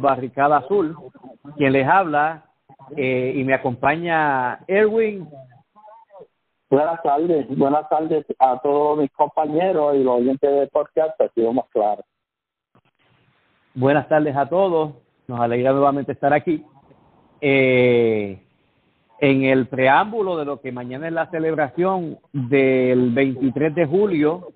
Barricada Azul, quien les habla eh, y me acompaña Erwin. Buenas tardes, buenas tardes a todos mis compañeros y los oyentes de podcast, así vamos claro. Buenas tardes a todos, nos alegra nuevamente estar aquí. Eh, en el preámbulo de lo que mañana es la celebración del 23 de julio,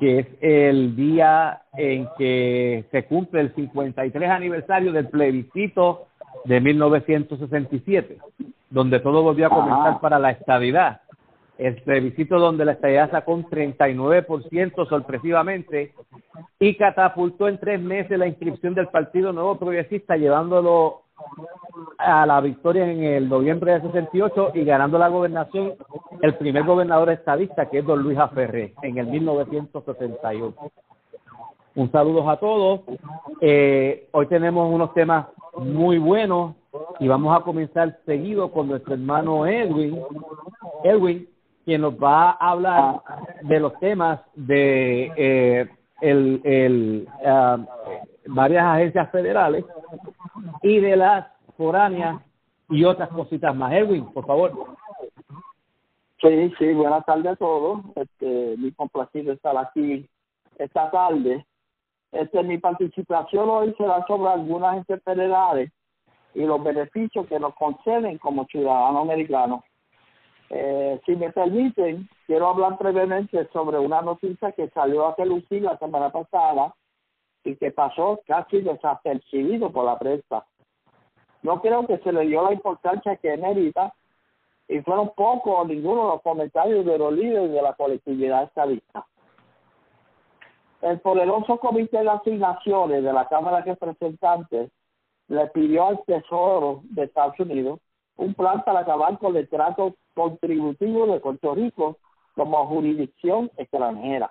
que es el día en que se cumple el 53 aniversario del plebiscito de 1967, donde todo volvió a comenzar para la estabilidad. El plebiscito donde la estabilidad sacó un 39% sorpresivamente y catapultó en tres meses la inscripción del Partido Nuevo Progresista, llevándolo a la victoria en el noviembre de 68 y ganando la gobernación el primer gobernador estadista que es don Luis Aferré en el 1968. Un saludo a todos. Eh, hoy tenemos unos temas muy buenos y vamos a comenzar seguido con nuestro hermano Edwin. Edwin, quien nos va a hablar de los temas de eh, el, el, ah, varias agencias federales y de las foráneas y otras cositas más. Edwin, por favor. Sí, sí, buenas tardes a todos. Este, muy complacido estar aquí esta tarde. Este, mi participación hoy será sobre algunas federales y los beneficios que nos conceden como ciudadanos americanos. Eh, si me permiten, quiero hablar brevemente sobre una noticia que salió a lucir la semana pasada y que pasó casi desapercibido por la prensa. No creo que se le dio la importancia que merita y fueron pocos o ninguno los comentarios de los líderes de la colectividad estadista. El poderoso Comité de Asignaciones de la Cámara de Representantes le pidió al Tesoro de Estados Unidos un plan para acabar con el trato contributivo de Puerto Rico como jurisdicción extranjera.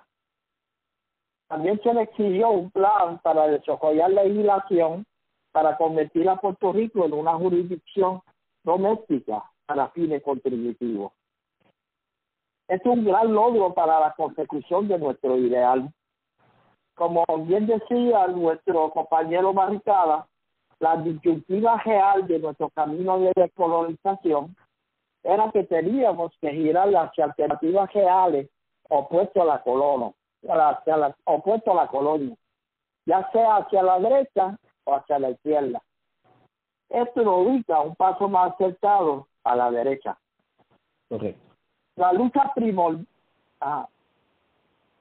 También se le exigió un plan para desarrollar legislación para convertir a Puerto Rico en una jurisdicción doméstica para fines contributivos. Es un gran logro para la consecución de nuestro ideal. Como bien decía nuestro compañero Maricada, la disyuntiva real de nuestro camino de descolonización era que teníamos que girar hacia alternativas reales opuestas a la colonia, hacia la, opuesto a la colonia, ya sea hacia la derecha o hacia la izquierda. Esto nos ubica un paso más acertado a la derecha. La lucha primordial, ah,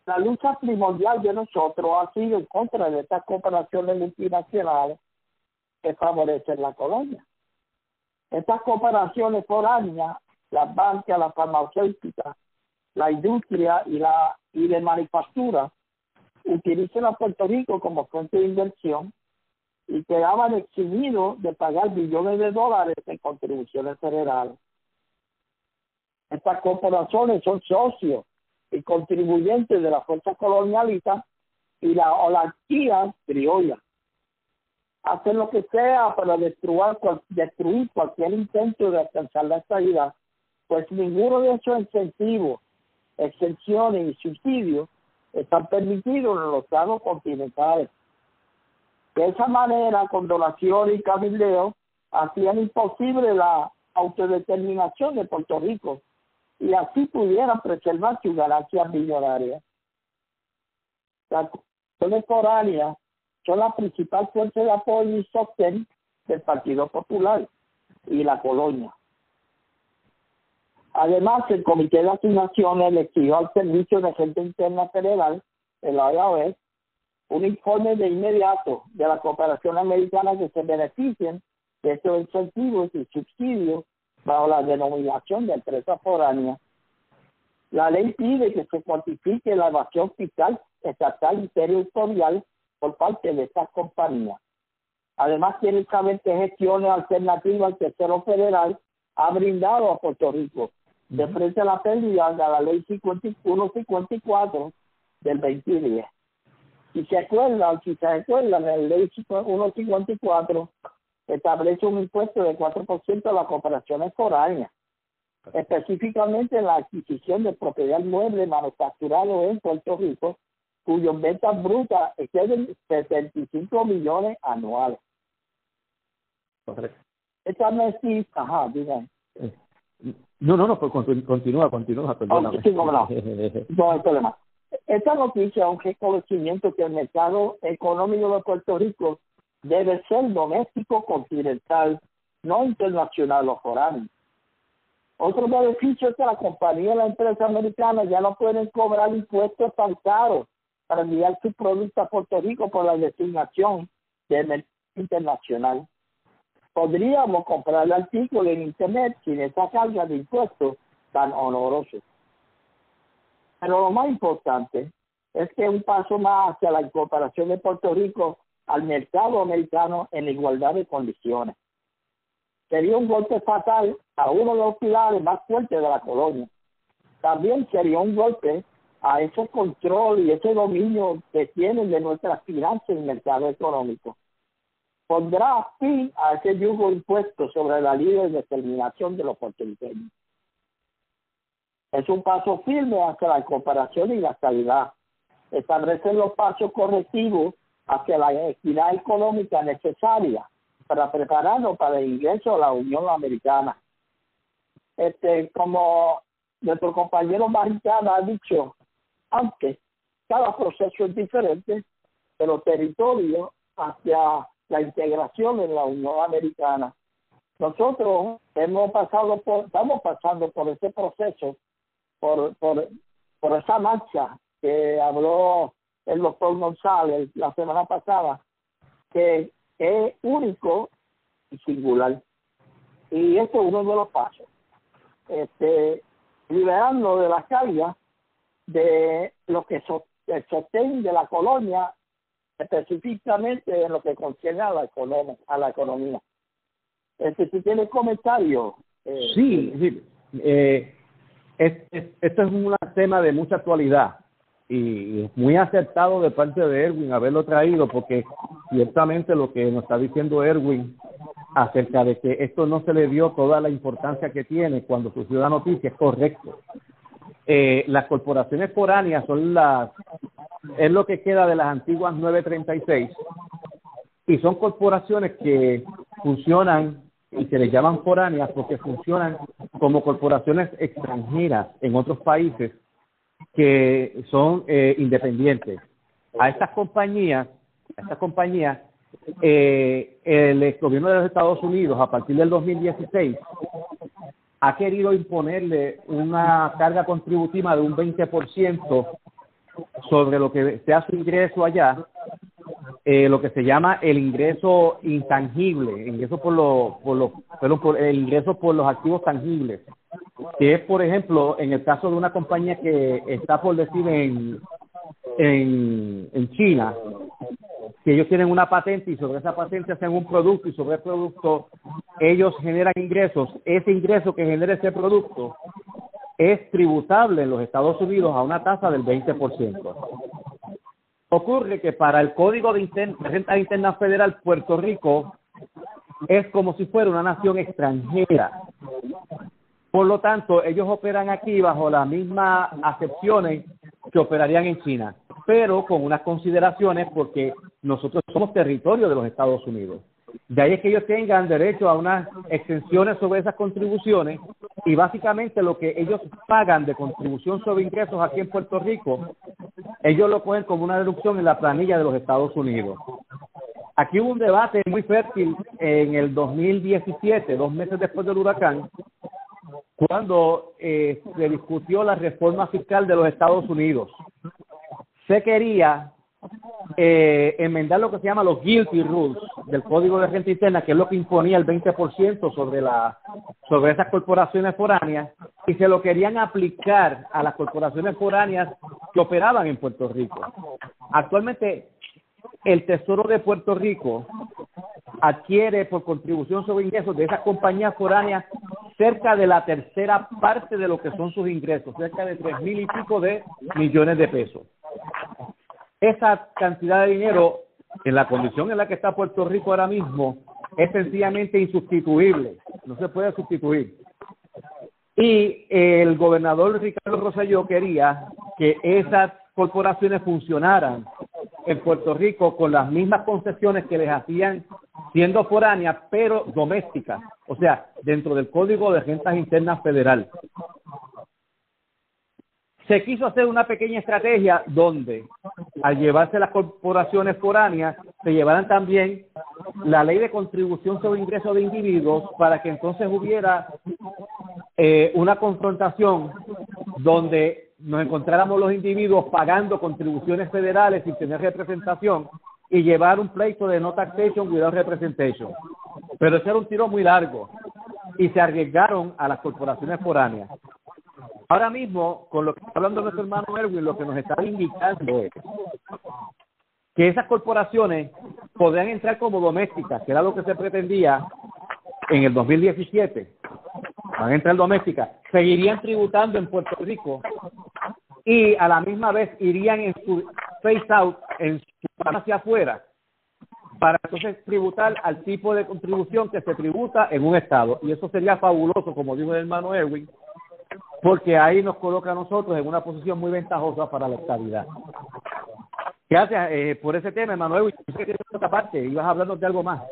la lucha primordial de nosotros ha sido en contra de estas cooperaciones multinacionales que favorecen la colonia. Estas cooperaciones foráneas, las bancas, las farmacéuticas, la industria y la y de manufactura utilizan a Puerto Rico como fuente de inversión y quedaban eximidos de pagar billones de dólares en contribuciones federales. Estas corporaciones son socios y contribuyentes de la fuerza colonialista y la oligarquía criolla. Hacen lo que sea para destruir, destruir cualquier intento de alcanzar la estabilidad, pues ninguno de esos incentivos exenciones y subsidios están permitidos en los estados continentales. De esa manera, con donaciones y cabildeo, hacían imposible la autodeterminación de Puerto Rico y así pudieran preservar sus ganancias millonarias. Las comunidades son la principal fuente de apoyo y sostén del Partido Popular y la colonia. Además, el Comité de Asignaciones le exigió al Servicio de Gente Interna Federal, el IRS, un informe de inmediato de la cooperación americana que se beneficien de estos incentivos y subsidios bajo la denominación de empresa foránea. La ley pide que se cuantifique la evasión fiscal estatal y territorial por parte de estas compañías. Además, quiere saber qué gestiones alternativas el tercero federal ha brindado a Puerto Rico de frente a la pérdida de la ley 5154 del 2010. Si se acuerdan, si se acuerdan, la ley 154 establece un impuesto de 4% a las cooperaciones foráneas, específicamente la adquisición de propiedad mueble manufacturado en Puerto Rico, cuyas ventas brutas exceden 75 millones anuales. Esta no ajá, diga. No, no, no, pues continúa, continúa, perdóname. no, no hay problema. Esta noticia es un reconocimiento que el mercado económico de Puerto Rico debe ser doméstico, continental, no internacional o foráneo. Otro beneficio es que la compañía y la empresa americana ya no pueden cobrar impuestos tan caros para enviar sus productos a Puerto Rico por la designación de internacional. Podríamos comprar el artículo en Internet sin esa carga de impuestos tan honorosos. Pero lo más importante es que un paso más hacia la incorporación de Puerto Rico al mercado americano en igualdad de condiciones. Sería un golpe fatal a uno de los pilares más fuertes de la colonia. También sería un golpe a ese control y ese dominio que tienen de nuestras finanzas el mercado económico. Pondrá fin a ese yugo impuesto sobre la libre determinación de los puertorriqueños. Es un paso firme hacia la cooperación y la estabilidad. Establecen los pasos correctivos hacia la equidad económica necesaria para prepararnos para el ingreso a la Unión Americana. Este, como nuestro compañero Maritana ha dicho aunque cada proceso es diferente, pero territorio hacia la integración en la Unión Americana. Nosotros hemos pasado por, estamos pasando por ese proceso por, por, por esa marcha que habló el doctor González la semana pasada, que es único y singular. Y esto es uno de los pasos. Este, liberando de la carga de lo que so, el sostén de la colonia, específicamente en lo que concierne a la, economía, a la economía. Este, comentarios. Eh, sí, sí. Eh, es, esto es un tema de mucha actualidad y muy acertado de parte de Erwin haberlo traído porque ciertamente lo que nos está diciendo Erwin acerca de que esto no se le dio toda la importancia que tiene cuando surgió la noticia es correcto. Eh, las corporaciones foráneas son las es lo que queda de las antiguas 936 y son corporaciones que funcionan y se les llaman foráneas porque funcionan como corporaciones extranjeras en otros países que son eh, independientes. A estas compañías, a estas compañías, eh, el gobierno de los Estados Unidos a partir del 2016 ha querido imponerle una carga contributiva de un 20% sobre lo que sea su ingreso allá eh, lo que se llama el ingreso intangible, ingreso por los, por los, por el ingreso por los activos tangibles, que es, por ejemplo, en el caso de una compañía que está por decir en, en, en China, que ellos tienen una patente y sobre esa patente hacen un producto y sobre el producto ellos generan ingresos, ese ingreso que genera ese producto es tributable en los Estados Unidos a una tasa del 20%. Ocurre que para el Código de, Renta Interna Federal, Puerto Rico es como si fuera una nación extranjera. Por lo tanto, ellos operan aquí bajo las mismas acepciones que operarían en China, pero con unas consideraciones porque nosotros somos territorio de los Estados Unidos. De ahí es que ellos tengan derecho a unas exenciones sobre esas contribuciones y básicamente lo que ellos pagan de contribución sobre ingresos aquí en Puerto Rico, ellos lo ponen como una deducción en la planilla de los Estados Unidos. Aquí hubo un debate muy fértil en el 2017, dos meses después del huracán, cuando eh, se discutió la reforma fiscal de los Estados Unidos. Se quería eh, enmendar lo que se llama los guilty rules del Código de Renta Interna, que es lo que imponía el 20% sobre, la, sobre esas corporaciones foráneas, y se lo querían aplicar a las corporaciones foráneas que operaban en Puerto Rico. Actualmente, el Tesoro de Puerto Rico adquiere por contribución sobre ingresos de esas compañías foráneas cerca de la tercera parte de lo que son sus ingresos, cerca de tres mil y pico de millones de pesos esa cantidad de dinero en la condición en la que está Puerto Rico ahora mismo es sencillamente insustituible, no se puede sustituir. Y el gobernador Ricardo Rosselló quería que esas corporaciones funcionaran en Puerto Rico con las mismas concesiones que les hacían siendo foránea, pero doméstica, o sea, dentro del Código de Rentas Internas Federal. Se quiso hacer una pequeña estrategia donde, al llevarse las corporaciones foráneas, se llevaran también la ley de contribución sobre ingresos de individuos para que entonces hubiera eh, una confrontación donde nos encontráramos los individuos pagando contribuciones federales sin tener representación y llevar un pleito de no taxation without representation. Pero ese era un tiro muy largo y se arriesgaron a las corporaciones foráneas. Ahora mismo, con lo que está hablando nuestro hermano Erwin, lo que nos está indicando es que esas corporaciones podrían entrar como domésticas, que era lo que se pretendía en el 2017. Van a entrar domésticas, seguirían tributando en Puerto Rico y a la misma vez irían en su face out, en su hacia afuera, para entonces tributar al tipo de contribución que se tributa en un estado. Y eso sería fabuloso, como dijo el hermano Erwin, porque ahí nos coloca a nosotros en una posición muy ventajosa para la estabilidad. Gracias eh, por ese tema, Emanuel. que otra parte, ibas hablando de algo más.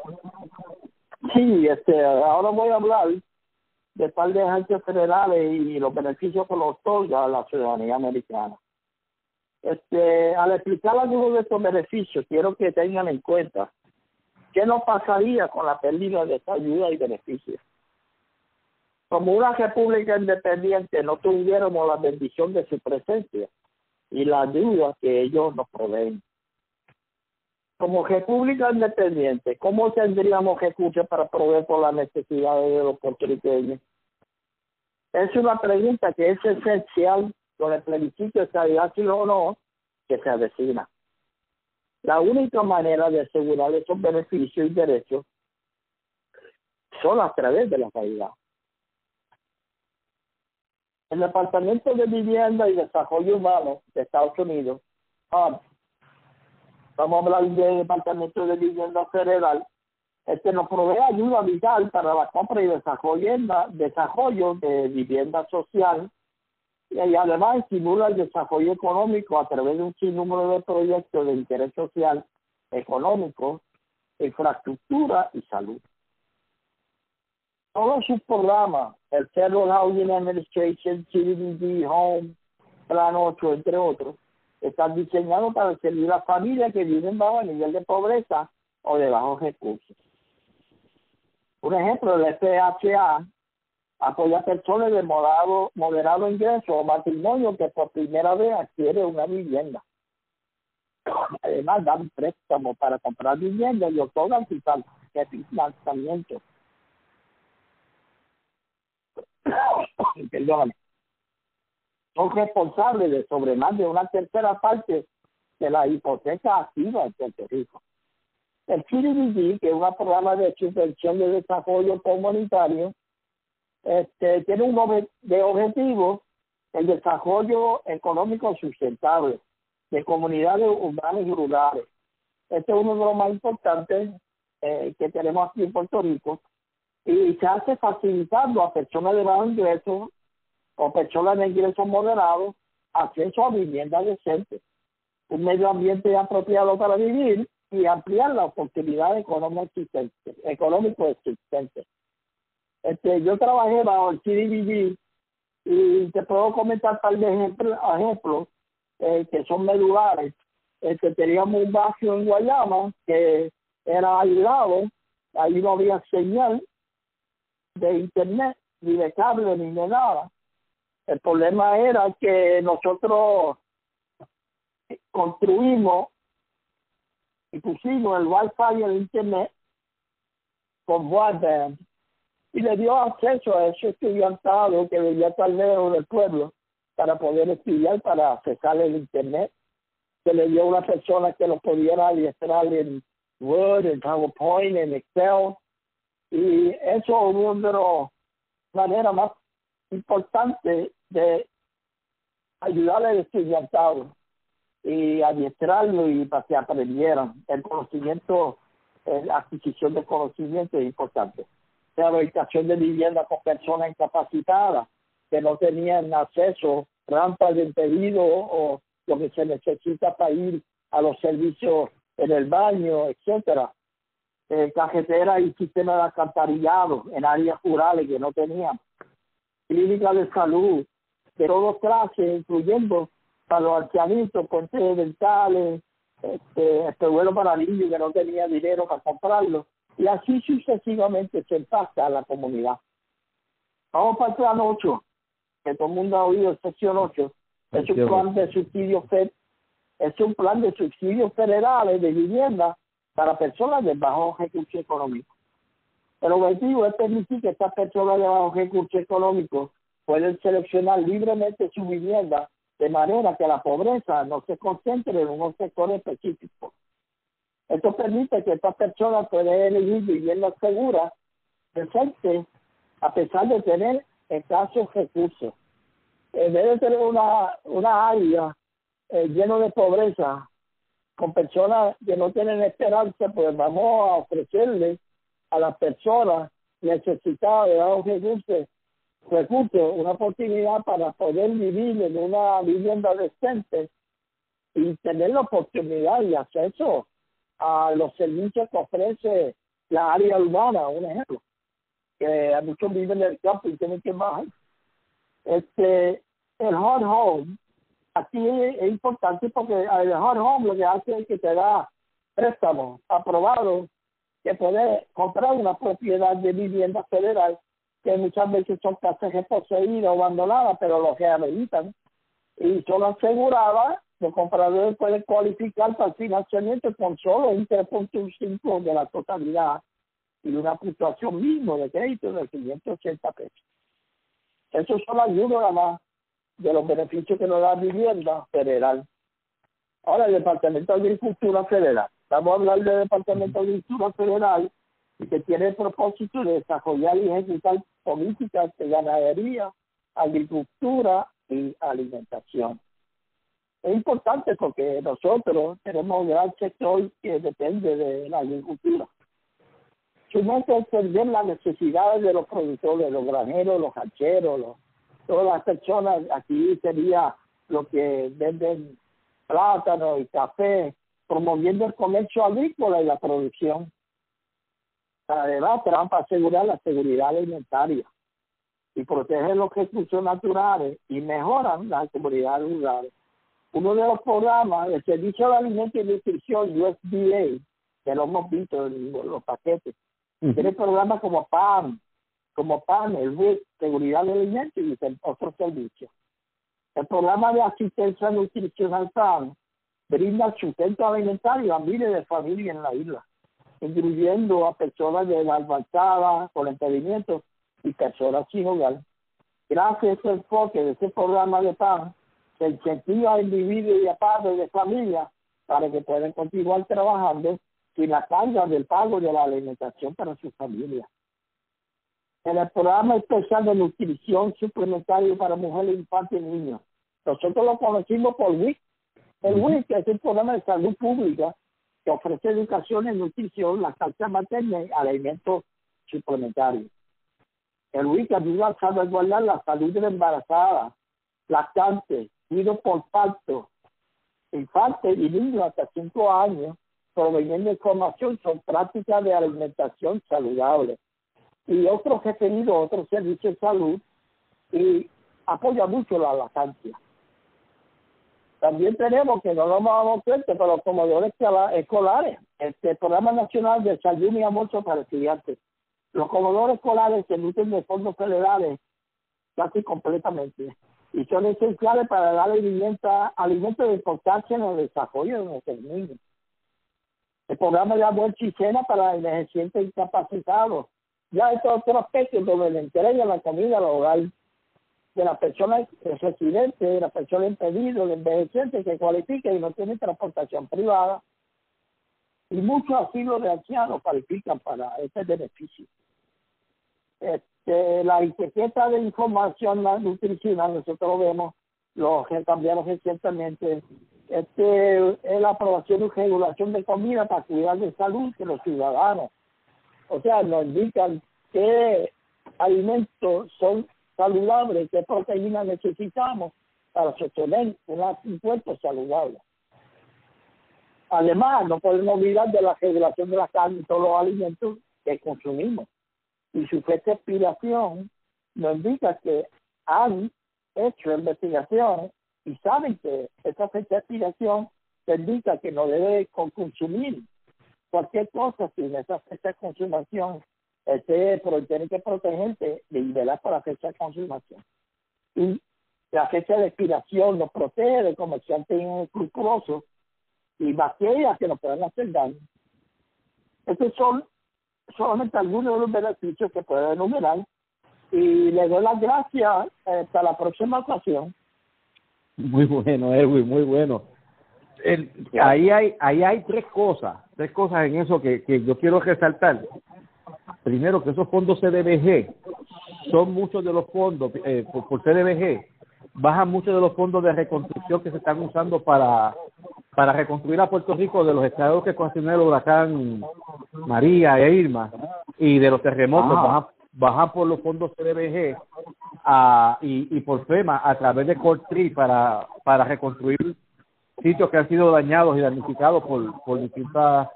Sí, este, ahora voy a hablar de par de agencias federales y los beneficios que los otorga a la ciudadanía americana. Este, al explicar algunos de estos beneficios, quiero que tengan en cuenta qué nos pasaría con la pérdida de esta ayuda y beneficios como una república independiente no tuviéramos la bendición de su presencia y la ayuda que ellos nos proveen. Como república independiente, ¿cómo tendríamos recursos para proveer por las necesidades de los puertorriqueños? Es una pregunta que es esencial con el plebiscito de calidad sí o no que se avecina. La única manera de asegurar esos beneficios y derechos son a través de la calidad. El Departamento de Vivienda y Desarrollo Urbano de Estados Unidos, vamos a hablar del Departamento de Vivienda Federal, este nos provee ayuda vital para la compra y desarrollo de vivienda social y además estimula el desarrollo económico a través de un sinnúmero de proyectos de interés social, económico, infraestructura y salud todos sus programas, el Federal Housing Administration, CDBG, Home, Plan 8, entre otros, están diseñados para servir a familias que viven bajo el nivel de pobreza o de bajos recursos. Por ejemplo, el FHA apoya a personas de moderado, ingreso o matrimonio que por primera vez adquiere una vivienda. Además, dan préstamos para comprar vivienda y otorgan financiamiento perdón, son responsables de sobre de una tercera parte de la hipoteca activa en Puerto Rico. El CDBG, que es un programa de subvención de desarrollo comunitario, este, tiene un de objetivo el desarrollo económico sustentable de comunidades urbanas y rurales. Este es uno de los más importantes eh, que tenemos aquí en Puerto Rico y se hace facilitando a personas de bajo ingreso o personas de ingresos moderados acceso a vivienda decente, un medio ambiente apropiado para vivir y ampliar la oportunidad económica existente, económico existente. Este, yo trabajé bajo el CDBG y te puedo comentar tal de ejemplos, ejemplos eh, que son medulares. Este, teníamos un barrio en Guayama que era aislado, ahí no había señal, de internet, ni de cable, ni de nada. El problema era que nosotros construimos y pusimos el wifi y el internet con broadband y le dio acceso a ese estudiantado que vivía tal lejos del pueblo para poder estudiar, para accesar el internet. Se le dio a una persona que lo pudiera adiestrar en Word, en PowerPoint, en Excel, y eso es una de las maneras más importantes de ayudar al estudiantado y adiestrarlo y para que aprendieran. El conocimiento, la adquisición de conocimiento es importante. La habitación de vivienda con personas incapacitadas que no tenían acceso, rampas de impedido o lo que se necesita para ir a los servicios en el baño, etcétera eh, cajetera y sistema de alcantarillado en áreas rurales que no tenían, clínicas de salud de todos clases, incluyendo para los ancianitos, puentes dentales, este, este vuelo para niños que no tenía dinero para comprarlo, y así sucesivamente se impacta a la comunidad. Vamos para el plan 8, que todo el mundo ha oído, sección 8, es un plan de subsidios es un plan de subsidios federales de vivienda para personas de bajo recurso económico. El objetivo es permitir que estas personas de bajo recurso económico pueden seleccionar libremente su vivienda de manera que la pobreza no se concentre en un sector específico. Esto permite que estas personas puedan elegir viviendas seguras, decentes, a pesar de tener escasos recursos. En vez de tener una, una área eh, llena de pobreza, con personas que no tienen esperanza, pues vamos a ofrecerle a las personas necesitadas de bajos recursos, recursos una oportunidad para poder vivir en una vivienda decente y tener la oportunidad y acceso a los servicios que ofrece la área urbana, un ejemplo, que muchos viven en el campo y tienen que bajar. Este, el hard home, aquí es, importante porque el hard home lo que hace es que te da préstamos aprobados que puedes comprar una propiedad de vivienda federal que muchas veces son casas reposeídas o abandonadas, pero los rehabilitan y son aseguradas los compradores pueden cualificar para el financiamiento con solo un 3.5 de la totalidad y una puntuación mínima de crédito de 580 pesos. Esos son ayudas nada más de los beneficios que nos da vivienda federal. Ahora, el Departamento de Agricultura Federal. Vamos a hablar del Departamento de Agricultura Federal y que tiene el propósito de desarrollar y ejecutar políticas de ganadería, agricultura y alimentación es importante porque nosotros tenemos un gran sector que depende de la agricultura. Sumamente entender las necesidades de los productores, los granjeros, los rancheros, todas las personas, aquí sería lo que venden plátano y café, promoviendo el comercio agrícola y la producción. Además, para asegurar la seguridad alimentaria y proteger los recursos naturales y mejoran la seguridad rural uno de los programas del Servicio de Alimento y Nutrición, USDA, que lo hemos visto en los paquetes, tiene programas como PAM, como PAM, el WIC, Seguridad de Alimentos y otros servicios. El programa de asistencia nutricional PAM brinda sustento alimentario a miles de familias en la isla, incluyendo a personas de la avanzada, con impedimento y personas sin hogar. Gracias a ese enfoque de ese programa de PAM, se incentiva a individuos y a padres de familia para que puedan continuar trabajando sin la carga del pago de la alimentación para su familia. En el programa especial de nutrición suplementaria para mujeres, infantes y niños, nosotros lo conocimos por WIC. El WIC es el programa de salud pública que ofrece educación en nutrición, la salsa materna y alimentos suplementarios. El WIC ayuda a salvaguardar la salud de la embarazada, lactante, ido por parto, infante y niños hasta cinco años, proveyendo información sobre prácticas de alimentación saludable y otros referidos a otros servicios de salud y apoya mucho la lactancia. También tenemos, que no lo vamos a para los comedores escolares, este programa nacional de salud y amor para estudiantes. Los comedores escolares se nutren de fondos federales casi completamente y son esenciales para dar alimentos de importancia en el desarrollo de nuestros niños. El programa de amor cena para envejecientes incapacitados. Ya estos otros aspectos donde le entrega la comida al hogar de las personas residentes, de las personas impedidas, de envejecientes que cualifican y no tienen transportación privada. Y muchos asilos de ancianos cualifican para este beneficio. Este, la etiqueta de información nutricional, nosotros lo vemos, lo cambiaron recientemente. Este es la aprobación y regulación de comida para cuidar de salud de los ciudadanos. O sea, nos indican qué alimentos son saludables, qué proteínas necesitamos para sostener un cuerpo saludable. Además, no podemos olvidar de la regulación de la carne y todos los alimentos que consumimos. Y su expiración nos indica que han hecho investigaciones y saben que esa fecha de expiración indica que no debe consumir cualquier cosa sin esa fecha consumación este, pero tiene que protegerte de velar por la fecha de consumación. Y la fecha de expiración nos protege de comerciantes inescrupulosos y bacterias que nos pueden hacer daño. Estos son solamente algunos de los beneficios que puedo enumerar y le doy las gracias eh, hasta la próxima ocasión. Muy bueno, Erwin, muy bueno. Ahí hay ahí hay tres cosas, tres cosas en eso que, que yo quiero resaltar. Primero, que esos fondos CDBG son muchos de los fondos, eh, por, por CDBG, bajan muchos de los fondos de reconstrucción que se están usando para para reconstruir a Puerto Rico de los estados que consumió el huracán María e Irma y de los terremotos ah. bajan, por los fondos CDBG a, y, y por FEMA a través de Cortri para, para reconstruir sitios que han sido dañados y damnificados por, por distintas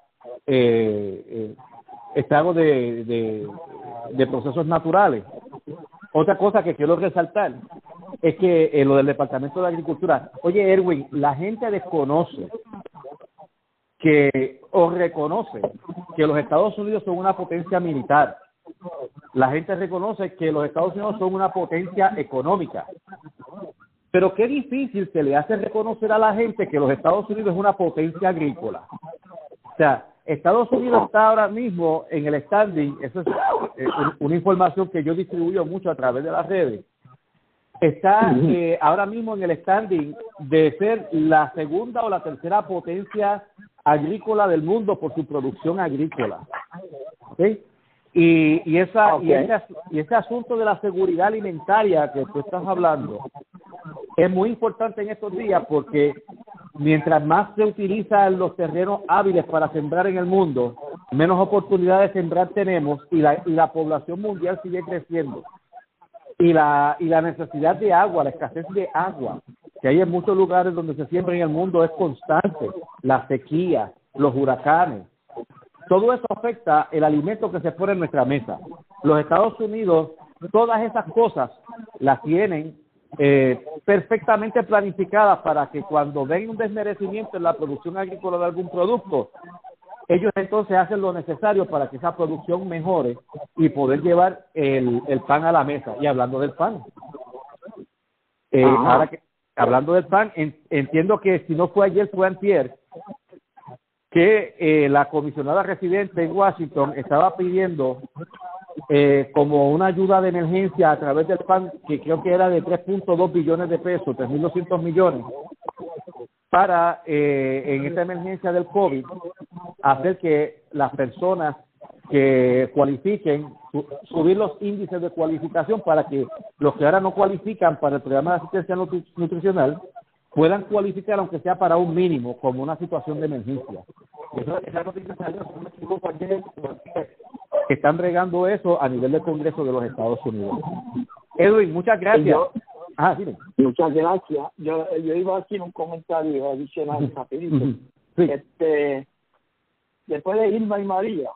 eh, eh, estragos de, de, de procesos naturales. Otra cosa que quiero resaltar es que eh, lo del Departamento de Agricultura, oye Erwin, la gente desconoce que o reconoce que los Estados Unidos son una potencia militar. La gente reconoce que los Estados Unidos son una potencia económica. Pero qué difícil se le hace reconocer a la gente que los Estados Unidos es una potencia agrícola. O sea, Estados Unidos está ahora mismo en el standing, eso es eh, una información que yo distribuyo mucho a través de las redes, está eh, ahora mismo en el standing de ser la segunda o la tercera potencia agrícola del mundo por su producción agrícola. Y, y, esa, y, ese, y ese asunto de la seguridad alimentaria que tú estás hablando es muy importante en estos días porque mientras más se utilizan los terrenos hábiles para sembrar en el mundo, menos oportunidades de sembrar tenemos y la, y la población mundial sigue creciendo y la, y la necesidad de agua, la escasez de agua que hay en muchos lugares donde se siembra en el mundo es constante, la sequía, los huracanes. Todo eso afecta el alimento que se pone en nuestra mesa. Los Estados Unidos, todas esas cosas las tienen eh, perfectamente planificadas para que cuando ven un desmerecimiento en la producción agrícola de algún producto, ellos entonces hacen lo necesario para que esa producción mejore y poder llevar el, el pan a la mesa. Y hablando del pan, eh, ahora que, hablando del pan, entiendo que si no fue ayer, fue antier, que eh, la comisionada residente en Washington estaba pidiendo eh, como una ayuda de emergencia a través del PAN, que creo que era de 3.2 billones de pesos, 3.200 millones, para eh, en esta emergencia del COVID hacer que las personas que cualifiquen, subir los índices de cualificación para que los que ahora no cualifican para el programa de asistencia nutricional puedan cualificar aunque sea para un mínimo, como una situación de emergencia. Eso, esa noticia salió, que están regando eso a nivel del Congreso de los Estados Unidos. Edwin, muchas gracias. ah, Muchas gracias. Yo, yo iba a hacer un comentario adicional rapidito. Este, después de Irma y María,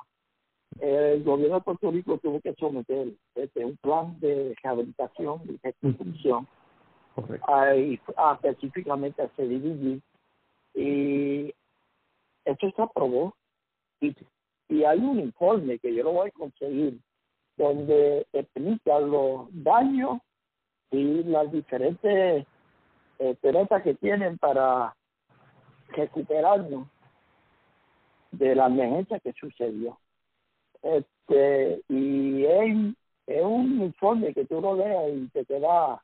el gobierno de Puerto Rico tuvo que someter este, un plan de rehabilitación y reconstrucción específicamente a CDBG y esto se aprobó y, y hay un informe que yo lo voy a conseguir donde explica los daños y las diferentes eh, que tienen para recuperarnos de la emergencia que sucedió. Este, y es, es un informe que tú lo leas y te queda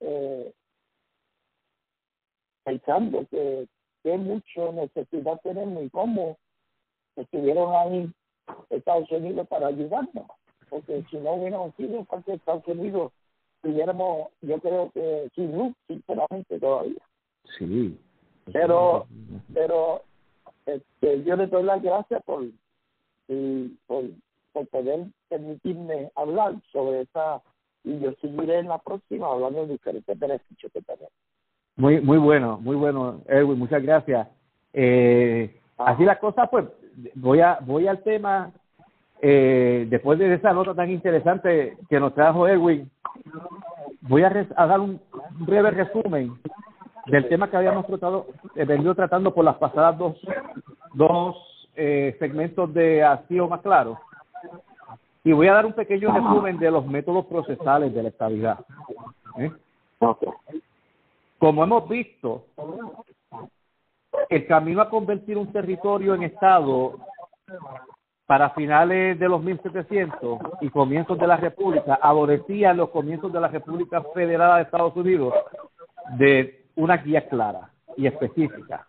eh, pensando que, que mucho necesidad tenemos y cómo estuvieron ahí Estados Unidos para ayudarnos. Porque si no hubiéramos sido parte de Estados Unidos, tuviéramos, yo creo que sin luz, sinceramente, todavía. Sí. Pero, pero este, yo le doy las gracias por, y por, por poder permitirme hablar sobre esa y yo seguiré en la próxima hablando de diferentes beneficios que tenemos. Muy, muy bueno, muy bueno, Erwin, muchas gracias. Eh, así las cosas, pues voy a voy al tema eh, después de esa nota tan interesante que nos trajo Edwin, voy a, dar un breve resumen del tema que habíamos tratado, eh, venido tratando por las pasadas dos, dos eh, segmentos de acción más claro. Y voy a dar un pequeño resumen de los métodos procesales de la estabilidad. ¿eh? Como hemos visto, el camino a convertir un territorio en Estado para finales de los 1700 y comienzos de la República, adorecía los comienzos de la República Federal de Estados Unidos de una guía clara y específica.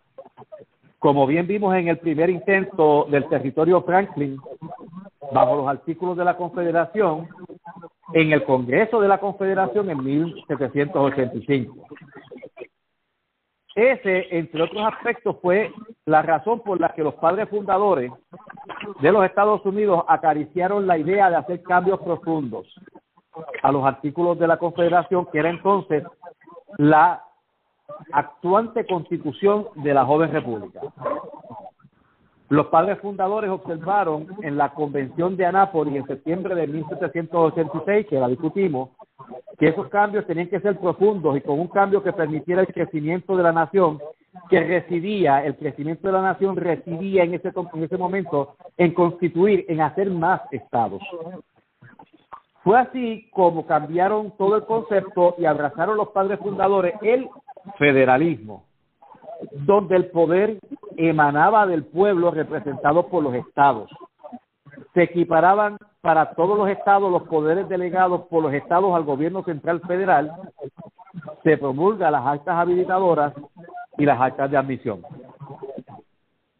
Como bien vimos en el primer intento del territorio Franklin, bajo los artículos de la Confederación, en el Congreso de la Confederación en 1785. Ese, entre otros aspectos, fue la razón por la que los padres fundadores de los Estados Unidos acariciaron la idea de hacer cambios profundos a los artículos de la Confederación, que era entonces la actuante constitución de la joven república. Los padres fundadores observaron en la Convención de Anápolis en septiembre de 1786, que la discutimos, que esos cambios tenían que ser profundos y con un cambio que permitiera el crecimiento de la nación que residía, el crecimiento de la nación residía en ese, en ese momento en constituir, en hacer más estados. Fue así como cambiaron todo el concepto y abrazaron los padres fundadores el federalismo, donde el poder emanaba del pueblo representado por los estados. Se equiparaban para todos los estados los poderes delegados por los estados al gobierno central federal, se promulga las actas habilitadoras y las actas de admisión.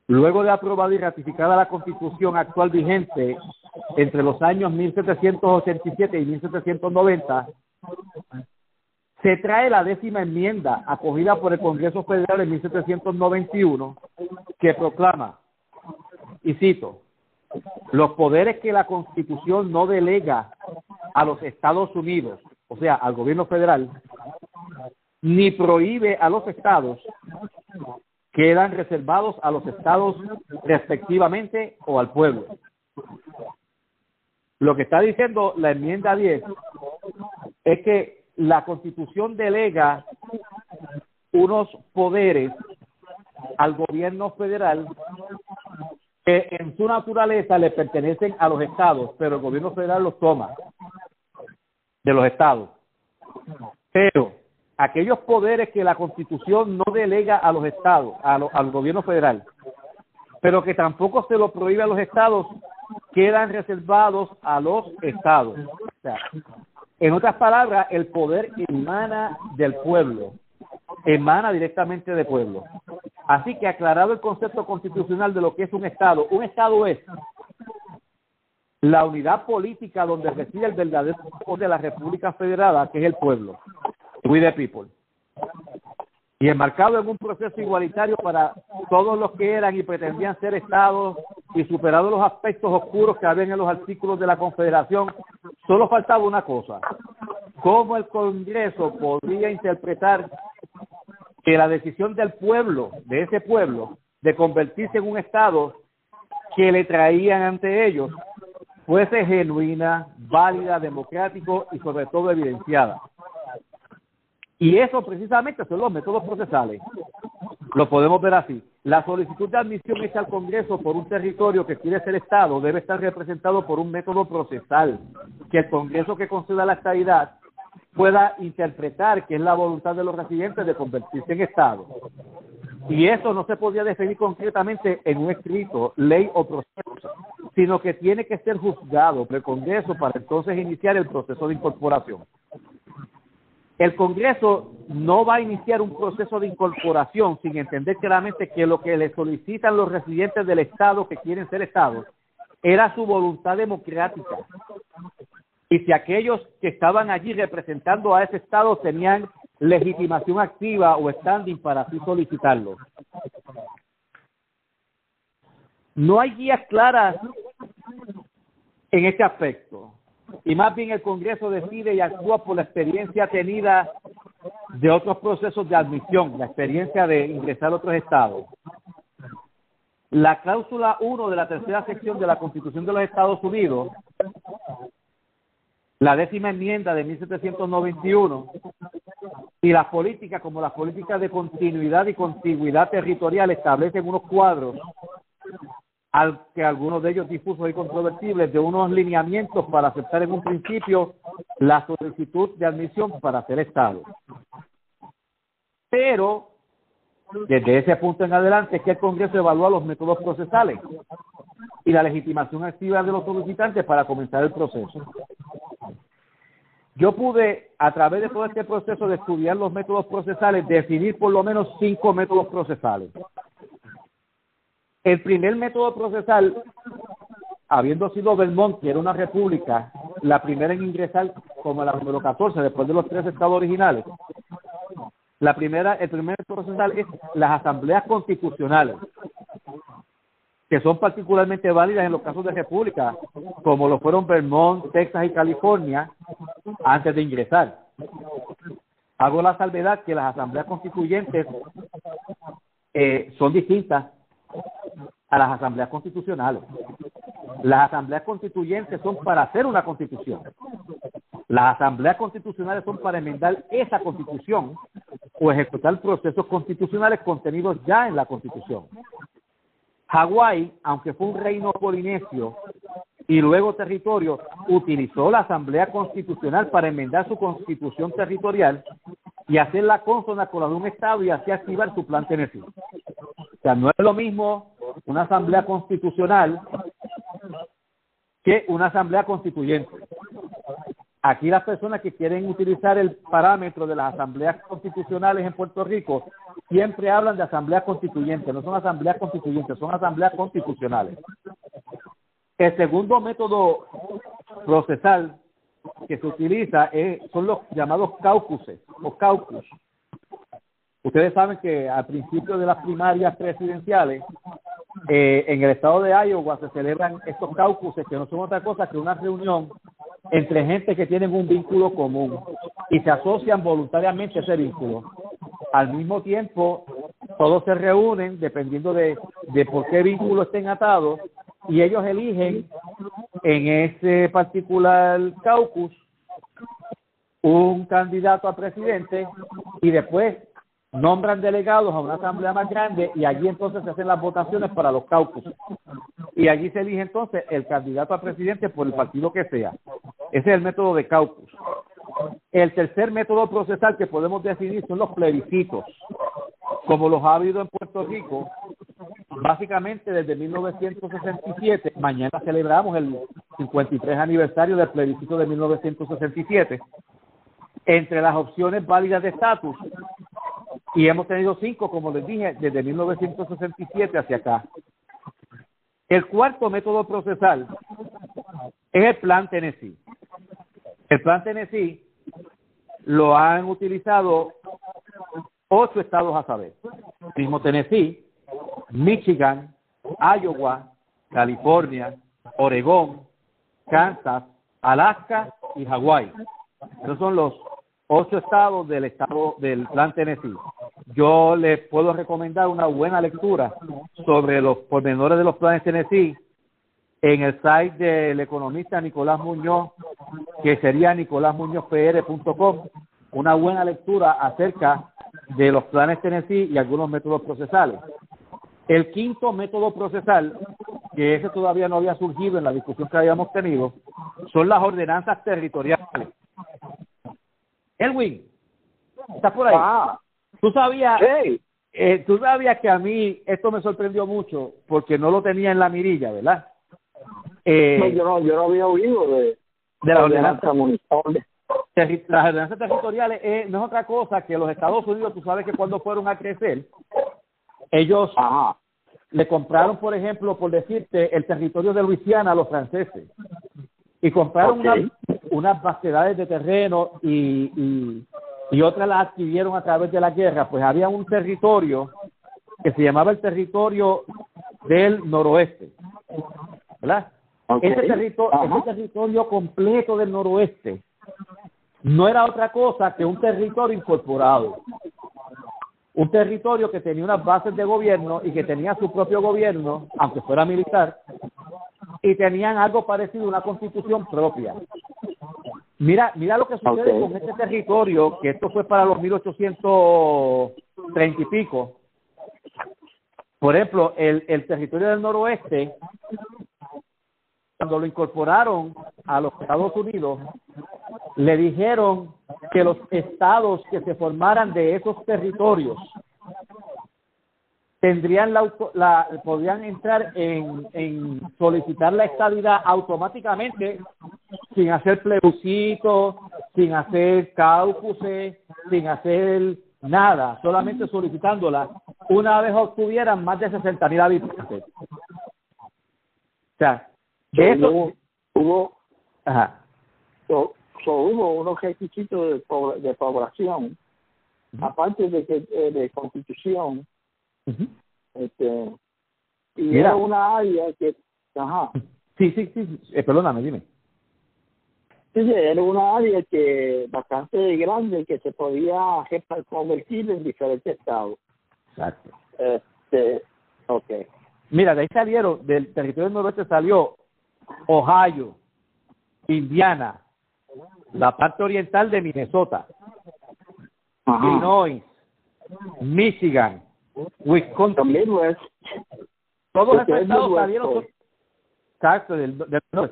Luego de aprobada y ratificada la constitución actual vigente entre los años 1787 y 1790, se trae la décima enmienda acogida por el Congreso Federal en 1791 que proclama, y cito, los poderes que la Constitución no delega a los Estados Unidos, o sea, al gobierno federal, ni prohíbe a los estados quedan reservados a los estados respectivamente o al pueblo. Lo que está diciendo la enmienda 10 es que la constitución delega unos poderes al gobierno federal que en su naturaleza le pertenecen a los estados, pero el gobierno federal los toma de los estados. Pero aquellos poderes que la Constitución no delega a los estados, al gobierno federal, pero que tampoco se lo prohíbe a los estados, quedan reservados a los estados. en otras palabras, el poder emana del pueblo, emana directamente del pueblo. Así que aclarado el concepto constitucional de lo que es un estado, un estado es la unidad política donde reside el verdadero poder de la República Federada, que es el pueblo. We the people. Y enmarcado en un proceso igualitario para todos los que eran y pretendían ser estados y superados los aspectos oscuros que había en los artículos de la Confederación, solo faltaba una cosa. ¿Cómo el Congreso podría interpretar que la decisión del pueblo, de ese pueblo, de convertirse en un Estado que le traían ante ellos, fuese genuina, válida, democrático y sobre todo evidenciada? Y eso precisamente son los métodos procesales. Lo podemos ver así. La solicitud de admisión hecha al Congreso por un territorio que quiere ser Estado debe estar representado por un método procesal, que el Congreso que conceda la estabilidad pueda interpretar que es la voluntad de los residentes de convertirse en Estado. Y eso no se podía definir concretamente en un escrito, ley o proceso, sino que tiene que ser juzgado por el Congreso para entonces iniciar el proceso de incorporación el Congreso no va a iniciar un proceso de incorporación sin entender claramente que lo que le solicitan los residentes del Estado que quieren ser Estados era su voluntad democrática. Y si aquellos que estaban allí representando a ese Estado tenían legitimación activa o standing para así solicitarlo. No hay guías claras en este aspecto y más bien el Congreso decide y actúa por la experiencia tenida de otros procesos de admisión, la experiencia de ingresar a otros estados. La cláusula 1 de la tercera sección de la Constitución de los Estados Unidos, la décima enmienda de 1791, y las políticas como las políticas de continuidad y contiguidad territorial establecen unos cuadros al que algunos de ellos difusos y controvertibles de unos lineamientos para aceptar en un principio la solicitud de admisión para ser Estado. Pero desde ese punto en adelante es que el Congreso evalúa los métodos procesales y la legitimación activa de los solicitantes para comenzar el proceso. Yo pude, a través de todo este proceso de estudiar los métodos procesales, definir por lo menos cinco métodos procesales. El primer método procesal, habiendo sido Belmont, que era una república, la primera en ingresar como la número 14, después de los tres estados originales, la primera, el primer procesal es las asambleas constitucionales, que son particularmente válidas en los casos de república, como lo fueron Vermont, Texas y California, antes de ingresar. Hago la salvedad que las asambleas constituyentes eh, son distintas a las asambleas constitucionales. Las asambleas constituyentes son para hacer una constitución. Las asambleas constitucionales son para enmendar esa constitución o ejecutar procesos constitucionales contenidos ya en la constitución. Hawái, aunque fue un reino polinesio y luego territorio, utilizó la Asamblea Constitucional para enmendar su constitución territorial y hacer la consona con la de un Estado y así activar su plan Tennessee. O sea, no es lo mismo una Asamblea Constitucional que una Asamblea Constituyente. Aquí las personas que quieren utilizar el parámetro de las asambleas constitucionales en Puerto Rico siempre hablan de asambleas constituyentes, no son asambleas constituyentes, son asambleas constitucionales. El segundo método procesal que se utiliza es, son los llamados caucuses o caucus. Ustedes saben que al principio de las primarias presidenciales, eh, en el estado de Iowa se celebran estos caucuses que no son otra cosa que una reunión entre gente que tienen un vínculo común y se asocian voluntariamente a ese vínculo. Al mismo tiempo, todos se reúnen dependiendo de, de por qué vínculo estén atados y ellos eligen en ese particular caucus un candidato a presidente y después nombran delegados a una asamblea más grande y allí entonces se hacen las votaciones para los caucus. Y allí se elige entonces el candidato a presidente por el partido que sea. Ese es el método de caucus. El tercer método procesal que podemos definir son los plebiscitos. Como los ha habido en Puerto Rico, básicamente desde 1967, mañana celebramos el 53 aniversario del plebiscito de 1967. Entre las opciones válidas de estatus y hemos tenido cinco, como les dije, desde 1967 hacia acá. El cuarto método procesal es el Plan Tennessee. El Plan Tennessee lo han utilizado ocho estados a saber. Mismo Tennessee, Michigan, Iowa, California, Oregón, Kansas, Alaska y Hawái. Esos son los ocho estados del estado del plan Tennessee. Yo les puedo recomendar una buena lectura sobre los pormenores de los planes Tennessee en el site del economista Nicolás Muñoz, que sería nicolásmuñozpr.com, una buena lectura acerca de los planes Tennessee y algunos métodos procesales. El quinto método procesal, que ese todavía no había surgido en la discusión que habíamos tenido, son las ordenanzas territoriales. Elwin, ¿estás por ahí? Ah, Tú sabías, hey, eh, tú sabías que a mí esto me sorprendió mucho porque no lo tenía en la mirilla, ¿verdad? Eh, no, yo, no, yo no había oído de, de la ordenanza, municipal. terri- las ordenanzas territoriales eh, no es otra cosa que los Estados Unidos, tú sabes que cuando fueron a crecer, ellos Ajá. le compraron, por ejemplo, por decirte, el territorio de Luisiana a los franceses. Y compraron unas, unas vastedades de terreno y, y, y otras las adquirieron a través de la guerra. Pues había un territorio que se llamaba el territorio del noroeste. ¿Verdad? Ok. Ese, territorio, Ajá. ese territorio completo del noroeste no era otra cosa que un territorio incorporado. Un territorio que tenía unas bases de gobierno y que tenía su propio gobierno, aunque fuera militar, y tenían algo parecido a una constitución propia. Mira, mira lo que sucede con este territorio, que esto fue para los 1830 y pico. Por ejemplo, el, el territorio del noroeste, cuando lo incorporaron a los Estados Unidos, le dijeron que los estados que se formaran de esos territorios tendrían la, la podrían entrar en, en solicitar la estabilidad automáticamente sin hacer plebiscito, sin hacer caucuses, sin hacer nada, solamente solicitándola una vez obtuvieran más de 60 mil habitantes. O sea, eso hubo, ajá. Hubo unos requisitos de, de población, aparte de que eh, de constitución, este, y era una área que, ajá. Sí, sí, sí, eh, perdóname, dime. Sí, era una área que bastante grande que se podía convertir en diferentes estados. Exacto. Este, okay. Mira, de ahí salieron, del territorio del noroeste salió Ohio, Indiana, la parte oriental de Minnesota, Illinois, Michigan, Wisconsin. Todos esos estados salieron. Exacto, del,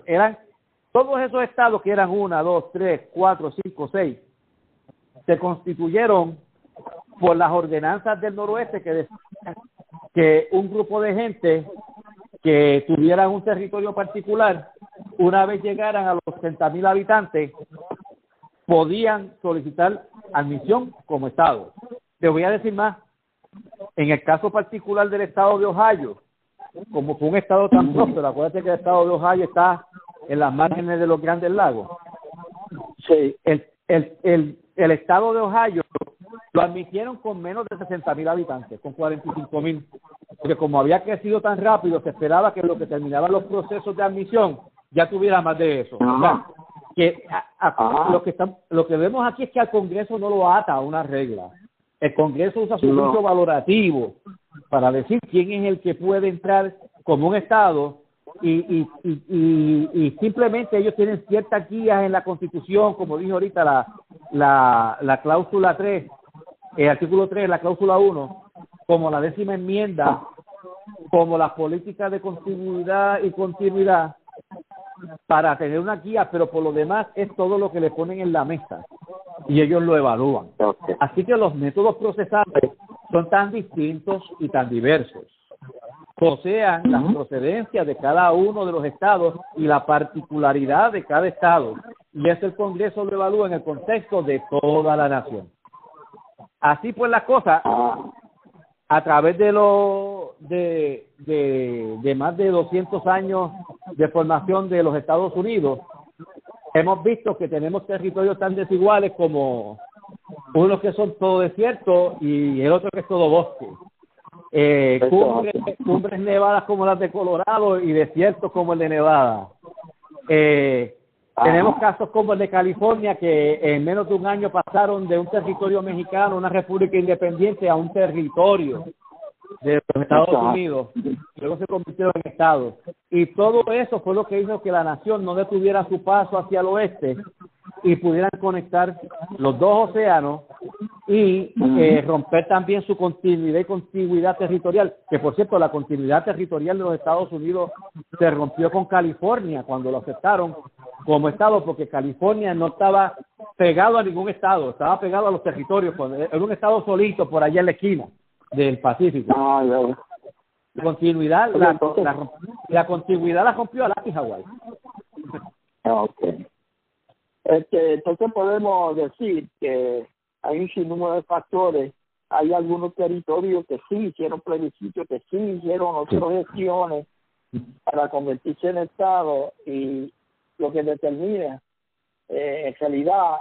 eran todos esos estados que eran una, dos, tres, cuatro, cinco, seis, se constituyeron por las ordenanzas del noroeste que decían que un grupo de gente que tuvieran un territorio particular, una vez llegaran a los 60 mil habitantes, podían solicitar admisión como Estado. Te voy a decir más, en el caso particular del Estado de Ohio, como fue un Estado tan próspero, acuérdate que el Estado de Ohio está en las márgenes de los grandes lagos. Sí. El, el, el, el Estado de Ohio lo admitieron con menos de 60 mil habitantes, con 45 mil. Porque como había crecido tan rápido, se esperaba que lo que terminaban los procesos de admisión ya tuviera más de eso. que lo que lo que vemos aquí es que al Congreso no lo ata a una regla. El Congreso usa su juicio valorativo para decir quién es el que puede entrar como un Estado y, y, y, y, simplemente ellos tienen ciertas guías en la Constitución, como dijo ahorita la, la, la cláusula 3, el artículo 3, la cláusula 1, como la décima enmienda, como las políticas de continuidad y continuidad, para tener una guía, pero por lo demás es todo lo que le ponen en la mesa y ellos lo evalúan. Así que los métodos procesales son tan distintos y tan diversos. Posean las procedencias de cada uno de los estados y la particularidad de cada estado. Y eso el Congreso lo evalúa en el contexto de toda la nación. Así pues la cosa, a través de lo de, de, de más de 200 años de formación de los Estados Unidos, hemos visto que tenemos territorios tan desiguales como unos que son todo desierto y el otro que es todo bosque. Eh, cumbres, nevadas como las de Colorado y desiertos como el de Nevada. Eh, tenemos casos como el de California que en menos de un año pasaron de un territorio mexicano, una república independiente, a un territorio de los Estados Unidos, luego se convirtieron en Estados. Y todo eso fue lo que hizo que la nación no detuviera su paso hacia el oeste y pudieran conectar los dos océanos y eh, romper también su continuidad y continuidad territorial, que por cierto la continuidad territorial de los Estados Unidos se rompió con California cuando lo aceptaron como estado, porque California no estaba pegado a ningún estado, estaba pegado a los territorios, era un estado solito por allá en la esquina del Pacífico. Ah, la continuidad, la, la, continuidad la rompió a la Hawái. Ah, okay. Este, entonces podemos decir que hay un sinnúmero de factores. Hay algunos territorios que sí hicieron plebiscitos, que sí hicieron otras gestiones para convertirse en Estado y lo que determina eh, en realidad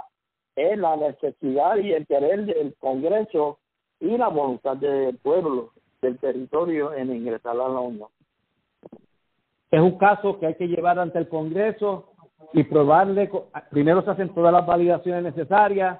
es la necesidad y el querer del Congreso y la voluntad del pueblo del territorio en ingresar a la Unión. Es un caso que hay que llevar ante el Congreso y probarle, primero se hacen todas las validaciones necesarias,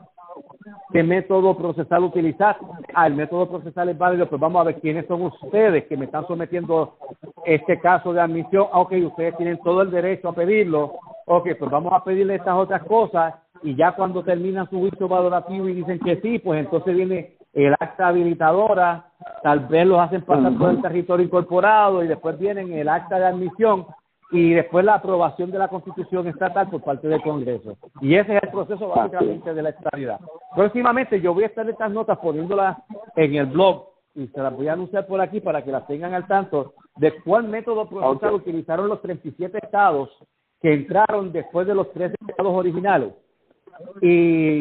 qué método procesal utilizar. Ah, el método procesal es válido, pues vamos a ver quiénes son ustedes que me están sometiendo este caso de admisión. Ah, ok, ustedes tienen todo el derecho a pedirlo. Ok, pues vamos a pedirle estas otras cosas y ya cuando terminan su juicio valorativo y dicen que sí, pues entonces viene el acta habilitadora, tal vez los hacen pasar por el territorio incorporado y después vienen el acta de admisión y después la aprobación de la constitución estatal por parte del Congreso. Y ese es el proceso básicamente de la estabilidad. Próximamente yo voy a estar estas notas poniéndolas en el blog y se las voy a anunciar por aquí para que las tengan al tanto de cuál método procesal utilizaron los 37 estados que entraron después de los 13 estados originales. Y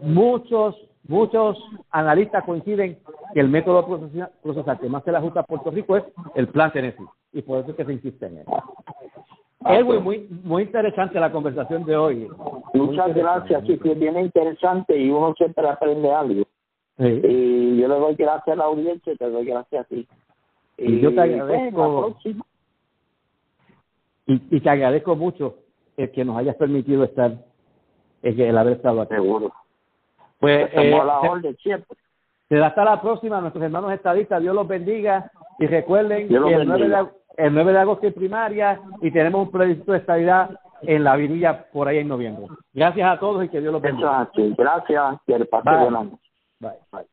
muchos muchos analistas coinciden que el método procesal que más se le ajusta a Puerto Rico es el plan Tennessee y por eso es que se insiste en él. Es muy, muy interesante la conversación de hoy. Muchas gracias, sí, es bien interesante y uno siempre aprende algo. Y yo le doy gracias a la audiencia y te doy gracias a ti. Y, yo te agradezco. y, y, te agradezco mucho el que nos hayas permitido estar, el, el haber estado aquí. Seguro. Pues, eh, la orden siempre. Será hasta la próxima, nuestros hermanos estadistas. Dios los bendiga. Y recuerden que el 9, de, el 9, de, agosto es primaria y tenemos un proyecto de estabilidad en la virilla por ahí en noviembre. Gracias a todos y que Dios los bendiga. Gracias. Y el Bye. Bye.